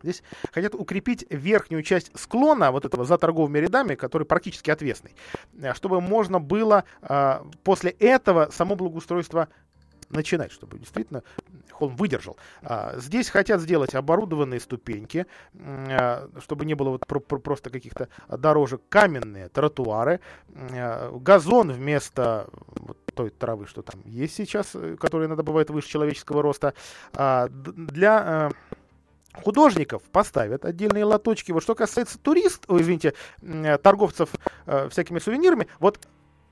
C: Здесь хотят укрепить верхнюю часть склона, вот этого за торговыми рядами, который практически отвесный, э, чтобы можно было э, после этого само благоустройство начинать, чтобы действительно холм выдержал. А, здесь хотят сделать оборудованные ступеньки, а, чтобы не было вот просто каких-то дорожек, каменные тротуары, а, газон вместо вот той травы, что там есть сейчас, которая иногда бывает выше человеческого роста. Для художников поставят отдельные лоточки. Вот что касается туристов, извините, э, торговцев э, всякими сувенирами, вот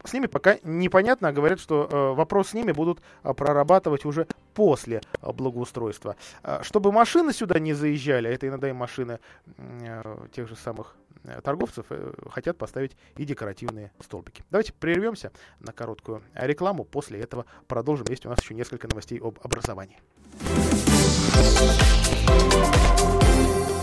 C: с ними пока непонятно, говорят, что э, вопрос с ними будут э, прорабатывать уже после э, благоустройства. Э, чтобы машины сюда не заезжали, а это иногда и машины э, тех же самых э, торговцев э, хотят поставить и декоративные столбики. Давайте прервемся на короткую рекламу. После этого продолжим. Есть у нас еще несколько новостей об образовании.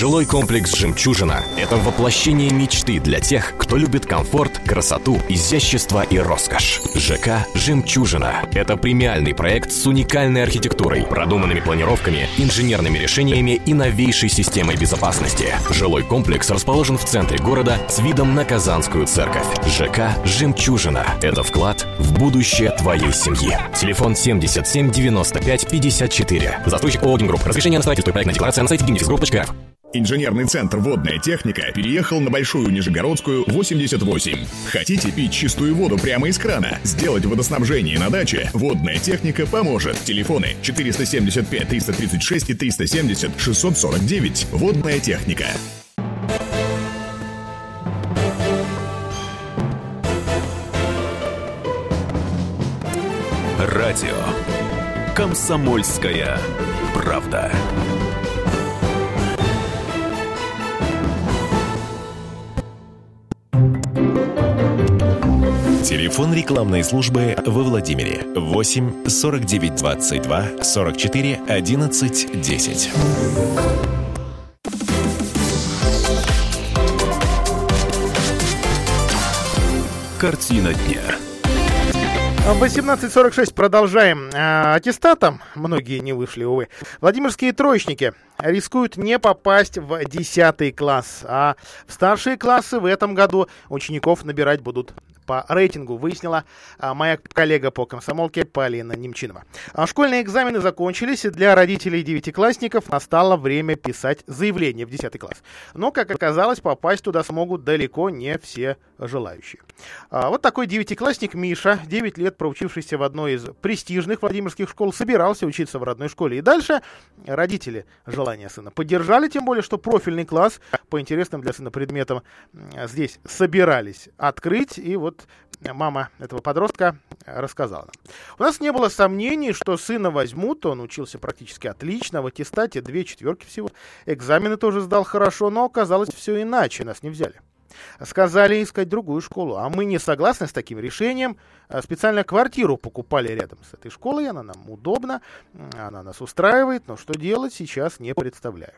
N: Жилой комплекс «Жемчужина» — это воплощение мечты для тех, кто любит комфорт, красоту, изящество и роскошь. ЖК «Жемчужина» — это премиальный проект с уникальной архитектурой, продуманными планировками, инженерными решениями и новейшей системой безопасности. Жилой комплекс расположен в центре города с видом на Казанскую церковь. ЖК «Жемчужина» — это вклад в будущее твоей семьи. Телефон 77 95 54. Застройщик ООО «Гимгрупп». Разрешение на строительство и проектная декларация на сайте gimnifisgroup.rf.
D: Инженерный центр «Водная техника» переехал на Большую Нижегородскую, 88. Хотите пить чистую воду прямо из крана? Сделать водоснабжение на даче? «Водная техника» поможет. Телефоны 475 336 и 370 649. «Водная техника».
A: Радио. Комсомольская правда.
N: Телефон рекламной службы во Владимире 8 49 22 44 11 10.
A: Картина дня.
C: 18.46 продолжаем. А, Аттестатом, многие не вышли, увы, Владимирские троечники рискуют не попасть в 10 класс, а в старшие классы в этом году учеников набирать будут по рейтингу, выяснила а, моя коллега по комсомолке Полина Немчинова. А школьные экзамены закончились, и для родителей девятиклассников настало время писать заявление в 10 класс. Но, как оказалось, попасть туда смогут далеко не все желающие. А, вот такой девятиклассник Миша, 9 лет проучившийся в одной из престижных владимирских школ, собирался учиться в родной школе. И дальше родители желания сына поддержали, тем более, что профильный класс по интересным для сына предметам здесь собирались открыть. И вот мама этого подростка рассказала нам. У нас не было сомнений, что сына возьмут, он учился практически отлично, в аттестате две четверки всего. Экзамены тоже сдал хорошо, но оказалось все иначе, нас не взяли. Сказали искать другую школу, а мы не согласны с таким решением. А Специально квартиру покупали рядом с этой школой, она нам удобна, она нас устраивает, но что делать сейчас не представляю.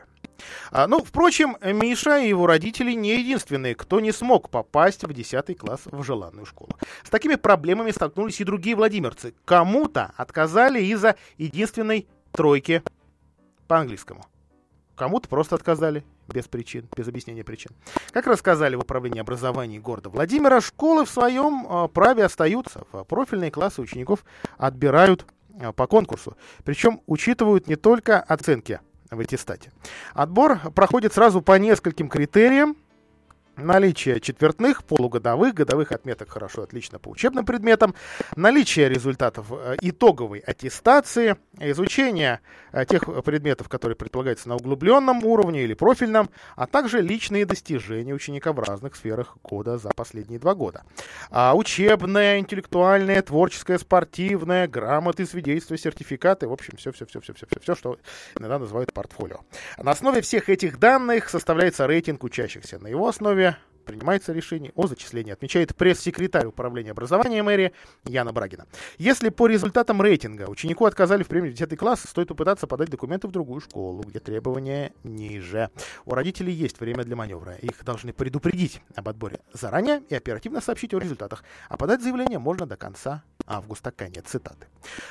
C: А, ну, впрочем, Миша и его родители не единственные, кто не смог попасть в 10 класс в желанную школу. С такими проблемами столкнулись и другие владимирцы. Кому-то отказали из-за единственной тройки по английскому. Кому-то просто отказали без причин, без объяснения причин. Как рассказали в управлении образования города Владимира, школы в своем э, праве остаются. Профильные классы учеников отбирают э, по конкурсу. Причем учитывают не только оценки в аттестате. Отбор проходит сразу по нескольким критериям. Наличие четвертных, полугодовых, годовых отметок хорошо, отлично по учебным предметам, наличие результатов э, итоговой аттестации, изучение э, тех предметов, которые предполагаются на углубленном уровне или профильном, а также личные достижения ученика в разных сферах кода за последние два года. А учебное, интеллектуальное, творческое, спортивное, грамоты, свидетельства, сертификаты, в общем, все-все-все-все-все-все, что иногда называют портфолио. На основе всех этих данных составляется рейтинг учащихся. На его основе принимается решение о зачислении, отмечает пресс-секретарь управления образования мэрии Яна Брагина. Если по результатам рейтинга ученику отказали в премии в 10 класс, стоит попытаться подать документы в другую школу, где требования ниже. У родителей есть время для маневра. Их должны предупредить об отборе заранее и оперативно сообщить о результатах. А подать заявление можно до конца августа. Конец цитаты.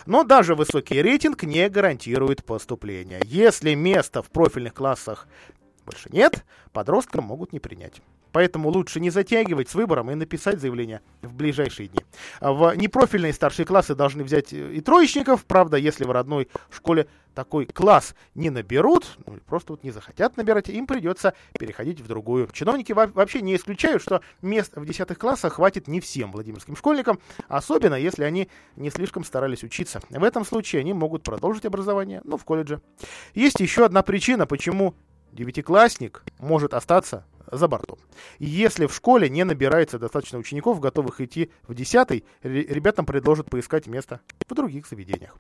C: Но даже высокий рейтинг не гарантирует поступление. Если места в профильных классах больше нет, подростка могут не принять. Поэтому лучше не затягивать с выбором и написать заявление в ближайшие дни. В непрофильные старшие классы должны взять и троечников. Правда, если в родной школе такой класс не наберут, ну, просто вот не захотят набирать, им придется переходить в другую. Чиновники вообще не исключают, что мест в 10 классах хватит не всем владимирским школьникам, особенно если они не слишком старались учиться. В этом случае они могут продолжить образование, ну, в колледже. Есть еще одна причина, почему девятиклассник может остаться за бортом. Если в школе не набирается достаточно учеников, готовых идти в 10 ребятам предложат поискать место в других заведениях.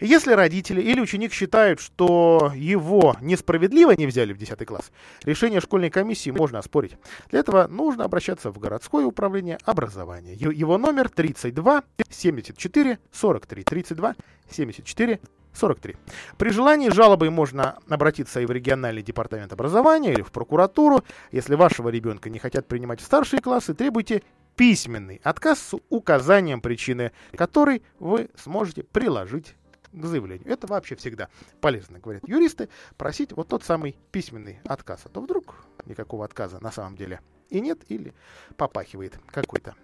C: Если родители или ученик считают, что его несправедливо не взяли в 10 класс, решение школьной комиссии можно оспорить. Для этого нужно обращаться в городское управление образования. Его номер 32 74 43 32 74 43. При желании жалобой можно обратиться и в региональный департамент образования, или в прокуратуру. Если вашего ребенка не хотят принимать в старшие классы, требуйте письменный отказ с указанием причины, который вы сможете приложить к заявлению. Это вообще всегда полезно, говорят юристы, просить вот тот самый письменный отказ. А то вдруг никакого отказа на самом деле и нет, или попахивает какой-то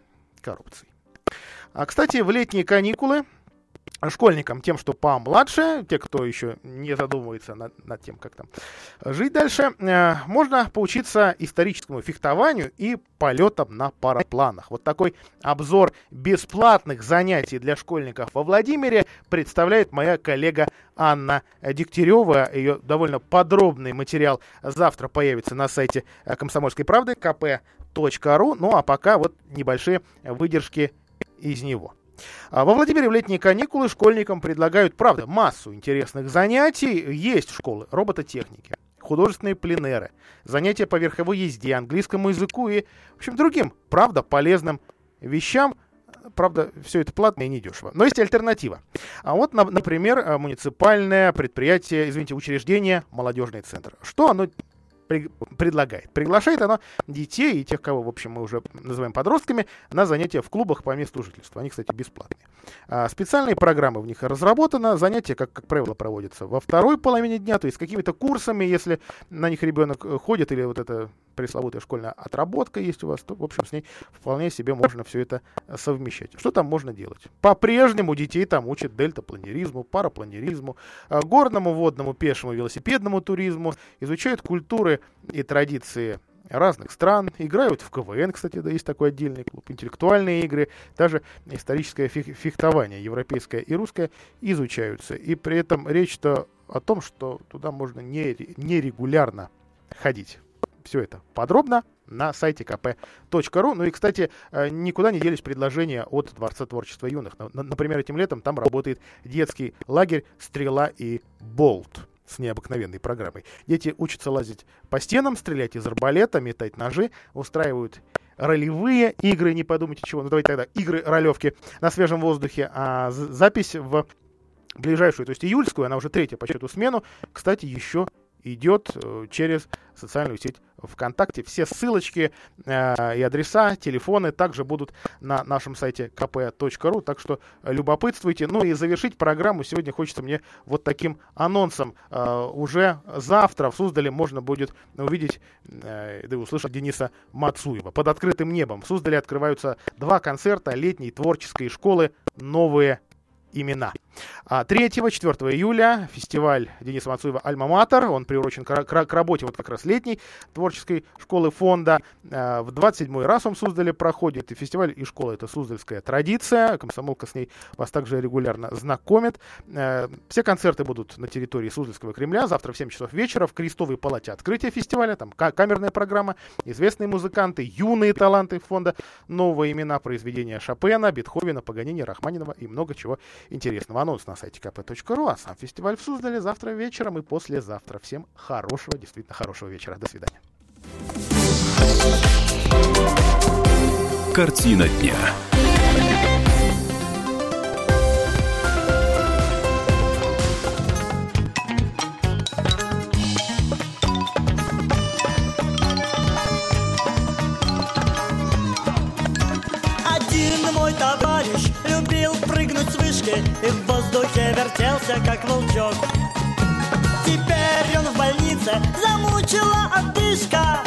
C: коррупцией. А, кстати, в летние каникулы школьникам, тем, что помладше, те, кто еще не задумывается над, над тем, как там жить дальше, э, можно поучиться историческому фехтованию и полетам на парапланах. Вот такой обзор бесплатных занятий для школьников во Владимире представляет моя коллега Анна Дегтярева. Ее довольно подробный материал завтра появится на сайте Комсомольской правды kp.ru. Ну а пока вот небольшие выдержки из него. А во Владимире в летние каникулы школьникам предлагают, правда, массу интересных занятий. Есть школы робототехники, художественные пленеры, занятия по верховой езде, английскому языку и, в общем, другим, правда, полезным вещам. Правда, все это платно и недешево. Но есть альтернатива. А вот, например, муниципальное предприятие, извините, учреждение «Молодежный центр». Что оно предлагает. Приглашает оно детей и тех, кого, в общем, мы уже называем подростками, на занятия в клубах по месту жительства. Они, кстати, бесплатные. А специальные программы в них разработаны. Занятия, как, как правило, проводятся во второй половине дня, то есть какими-то курсами, если на них ребенок э, ходит, или вот это пресловутая школьная отработка есть у вас, то, в общем, с ней вполне себе можно все это э, совмещать. Что там можно делать? По-прежнему детей там учат дельтапланеризму, парапланеризму, э, горному, водному, пешему, велосипедному туризму, изучают культуры и традиции разных стран, играют в КВН, кстати, да, есть такой отдельный клуб, интеллектуальные игры, даже историческое фехтование, европейское и русское, изучаются. И при этом речь-то о том, что туда можно нерегулярно ходить все это подробно на сайте kp.ru. Ну и, кстати, э, никуда не делись предложения от Дворца творчества юных. Например, этим летом там работает детский лагерь «Стрела и Болт» с необыкновенной программой. Дети учатся лазить по стенам, стрелять из арбалета, метать ножи, устраивают ролевые игры, не подумайте чего, ну давайте тогда игры ролевки на свежем воздухе, а запись в ближайшую, то есть июльскую, она уже третья по счету смену, кстати, еще идет э, через социальную сеть ВКонтакте. Все ссылочки э, и адреса, телефоны также будут на нашем сайте kp.ru, так что любопытствуйте. Ну и завершить программу сегодня хочется мне вот таким анонсом. Э, уже завтра в Суздале можно будет увидеть э, да услышать Дениса Мацуева. Под открытым небом в Суздале открываются два концерта летней творческой школы «Новые имена. 3-4 а июля фестиваль Дениса Мацуева «Альма-Матер». Он приурочен к, к, к работе вот как раз летней творческой школы фонда. А, в 27-й раз он в Суздале проходит. И фестиваль, и школа — это суздальская традиция. Комсомолка с ней вас также регулярно знакомит. А, все концерты будут на территории Суздальского Кремля. Завтра в 7 часов вечера в Крестовой палате открытия фестиваля. Там камерная программа, известные музыканты, юные таланты фонда, новые имена, произведения Шопена, Бетховена, Паганини, Рахманинова и много чего интересного. Анонс на сайте kp.ru, а сам фестиваль в Суздале завтра вечером и послезавтра. Всем хорошего, действительно хорошего вечера. До свидания.
A: Картина дня.
O: Вышки И в воздухе вертелся, как волчок. Теперь он в больнице, замучила отдышка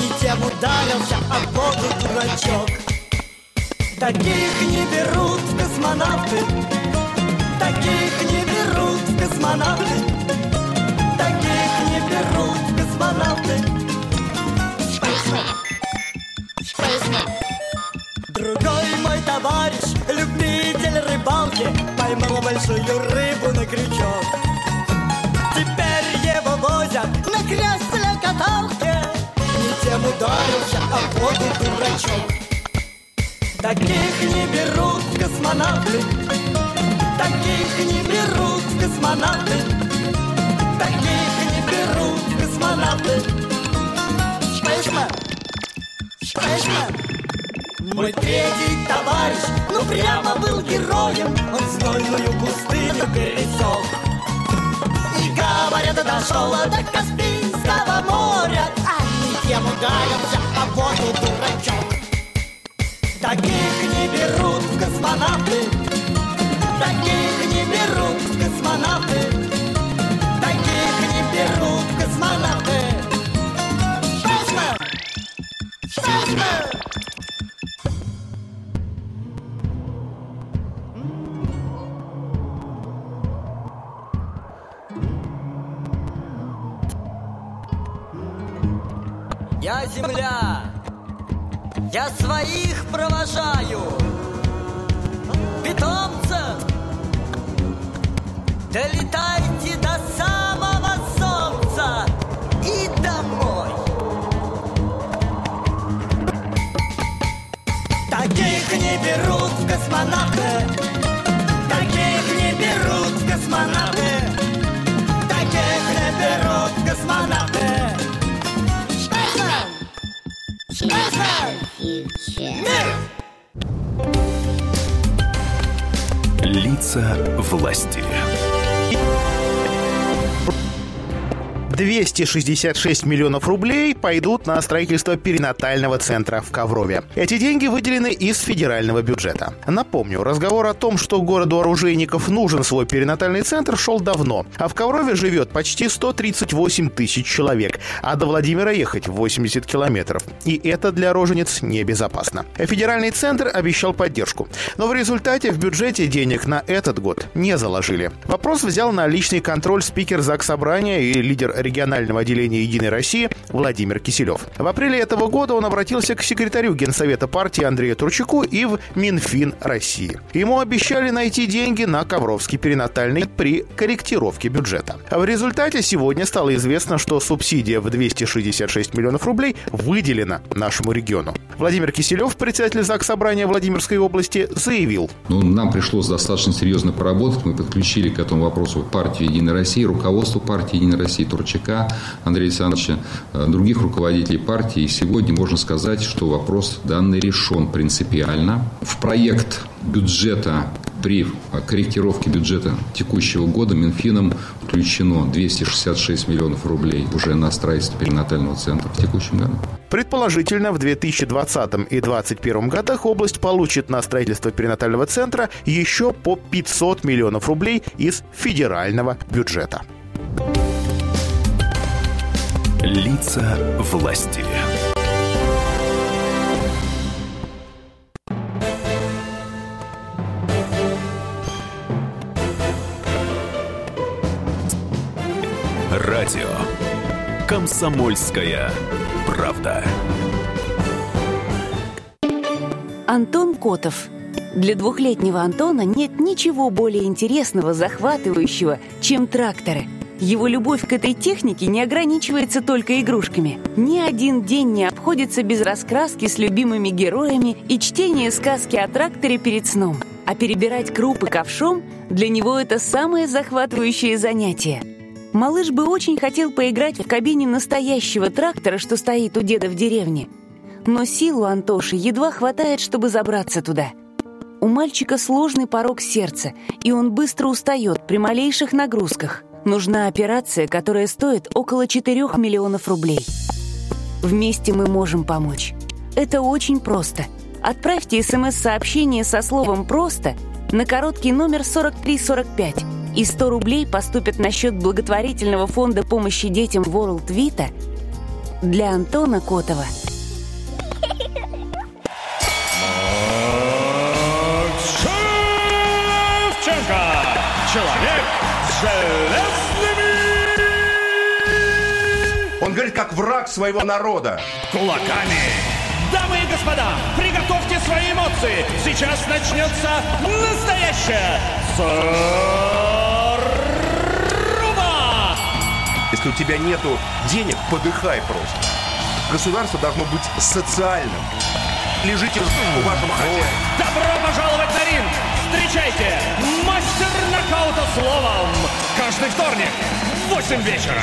O: Не тем ударился, а воду дурачок. Таких не берут космонавты Таких не берут космонавты Таких не берут космонавты. Другой мой товарищ, Поймал большую рыбу на крючок. Теперь его возят на кресле каталке Не тем удар дурачок. Таких не берут в космонавты. Таких не берут в космонавты. Таких не берут в космонавты. Шпешман Шпешман Мой третий товарищ, ну прямо был героем. Он знойную пустыню пересек И говорят, дошел до Каспийского моря. А не тем ударился, вот и дурачок Таких не берут в космонавты. Таких не берут в космонавты. Таких не берут в космонавты Шестно! Шестно!
A: Власти.
C: 266 миллионов рублей пойдут на строительство перинатального центра в Коврове. Эти деньги выделены из федерального бюджета. Напомню, разговор о том, что городу оружейников нужен свой перинатальный центр, шел давно. А в Коврове живет почти 138 тысяч человек, а до Владимира ехать 80 километров. И это для роженец небезопасно. Федеральный центр обещал поддержку. Но в результате в бюджете денег на этот год не заложили. Вопрос взял на личный контроль спикер ЗАГС Собрания и лидер регионального отделения «Единой России» Владимир Киселев. В апреле этого года он обратился к секретарю Генсовета партии Андрею Турчаку и в Минфин России. Ему обещали найти деньги на Ковровский перинатальный при корректировке бюджета. В результате сегодня стало известно, что субсидия в 266 миллионов рублей выделена нашему региону. Владимир Киселев, председатель ЗАГС Собрания Владимирской области, заявил.
P: Ну, нам пришлось достаточно серьезно поработать. Мы подключили к этому вопросу партию «Единой России», руководство партии «Единой России» Турчака, Андрея Александровича, других руководителей партии. И сегодня можно сказать, что вопрос данный решен принципиально. В проект бюджета при корректировке бюджета текущего года Минфином включено 266 миллионов рублей уже на строительство перинатального центра в текущем году.
C: Предположительно, в 2020 и 2021 годах область получит на строительство перинатального центра еще по 500 миллионов рублей из федерального бюджета.
A: Лица власти. Радио. Комсомольская правда.
Q: Антон Котов. Для двухлетнего Антона нет ничего более интересного, захватывающего, чем тракторы – его любовь к этой технике не ограничивается только игрушками. Ни один день не обходится без раскраски с любимыми героями и чтения сказки о тракторе перед сном. А перебирать крупы ковшом для него это самое захватывающее занятие. Малыш бы очень хотел поиграть в кабине настоящего трактора, что стоит у деда в деревне. Но сил у Антоши едва хватает, чтобы забраться туда. У мальчика сложный порог сердца, и он быстро устает при малейших нагрузках. Нужна операция, которая стоит около 4 миллионов рублей. Вместе мы можем помочь. Это очень просто. Отправьте смс-сообщение со словом «просто» на короткий номер 4345, и 100 рублей поступят на счет благотворительного фонда помощи детям World Vita для Антона Котова.
R: Он говорит, как враг своего народа.
S: кулаками. Дамы и господа, приготовьте свои эмоции. Сейчас начнется настоящая заруба.
R: Если у тебя нету денег, подыхай просто. Государство должно быть социальным. лежите у вашего хозяина.
S: Добро пожаловать на ринг! Встречайте, мастер нокаута словом! Каждый вторник в 8 вечера.